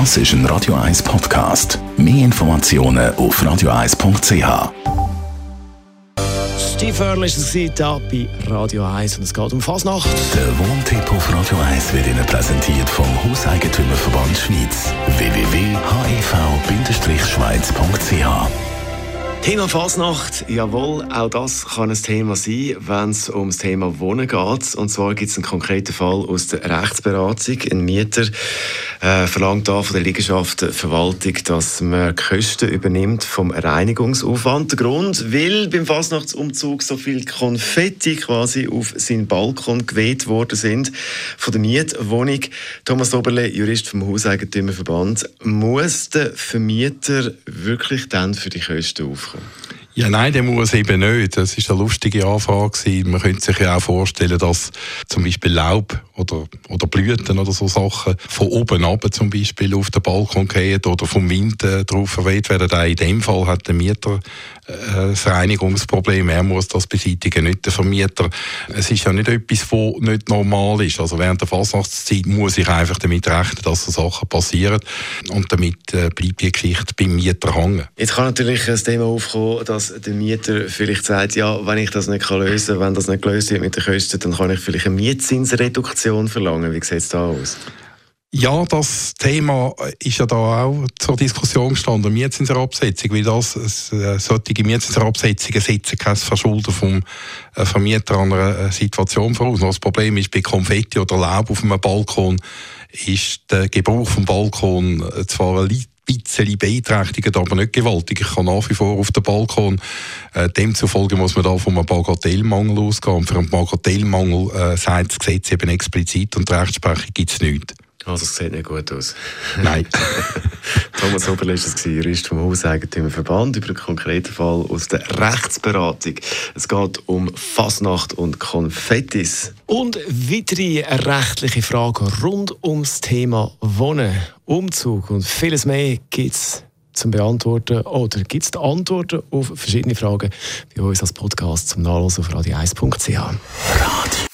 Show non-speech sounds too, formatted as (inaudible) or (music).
Das ist ein Radio 1 Podcast. Mehr Informationen auf radio1.ch. Steve Earle ist es hier bei Radio 1 und es geht um Fasnacht. Der Wohntipp auf Radio 1 wird Ihnen präsentiert vom Hauseigentümerverband Schweiz. www.hev-schweiz.ch Thema Fasnacht, jawohl, auch das kann ein Thema sein, wenn es um das Thema Wohnen geht. Und zwar gibt es einen konkreten Fall aus der Rechtsberatung. Ein Mieter äh, verlangt da von der Liegenschaftenverwaltung, dass man Kosten übernimmt vom Reinigungsaufwand. Der Grund, weil beim Fasnachtsumzug so viel Konfetti quasi auf seinen Balkon geweht worden sind von der Mietwohnung. Thomas Oberle, Jurist vom Hauseigentümerverband, muss der Vermieter wirklich dann für die Kosten aufkommen? Ja, nein, der muss eben nicht. Das ist eine lustige Anfrage. Man könnte sich ja auch vorstellen, dass zum Beispiel Laub oder, oder Blüten oder so Sachen von oben ab zum Beispiel auf den Balkon gehen oder vom Wind drauf verweht werden. Auch in dem Fall hat der Mieter äh, ein Reinigungsproblem. Er muss das beseitigen, nicht der Vermieter. Es ist ja nicht etwas, was nicht normal ist. Also während der Fasnachtszeit muss ich einfach damit rechnen, dass so Sachen passieren. Und damit äh, bleibt die Geschichte beim Mieter hängen. Jetzt kann natürlich das Thema aufkommen, dass der Mieter vielleicht sagt, ja, wenn ich das nicht lösen kann, wenn das nicht gelöst wird mit den Kosten, dann kann ich vielleicht eine Mietzinsreduktion verlangen. Wie sieht es da aus? Ja, das Thema ist ja da auch zur Diskussion gestanden, Mietzinsabsetzung, weil das, äh, solche Mietzinsabsetzungen setzen kein Verschulden vom äh, Vermieter an einer äh, Situation voraus. Das Problem ist, bei Konfetti oder Laub auf einem Balkon ist der Gebrauch vom Balkon zwar ein bisschen beeinträchtigt, aber nicht gewaltig. Ich kann nach wie vor auf den Balkon. Äh, demzufolge muss man da vom Bagatellmangel ausgehen. Und für einen Bagatellmangel äh, sagt das Gesetz eben explizit und die Rechtsprechung gibt es nichts. Also es sieht nicht gut aus. Nein. (laughs) Thomas Oberle ist es, Jurist vom Hauseigentümerverband, über einen konkreten Fall aus der Rechtsberatung. Es geht um Fasnacht und Konfettis. Und weitere rechtliche Fragen rund ums Thema Wohnen, Umzug und vieles mehr gibt es zum Beantworten oder gibt es Antworten auf verschiedene Fragen bei uns als Podcast zum Nachlesen auf radio1.ch. Radio.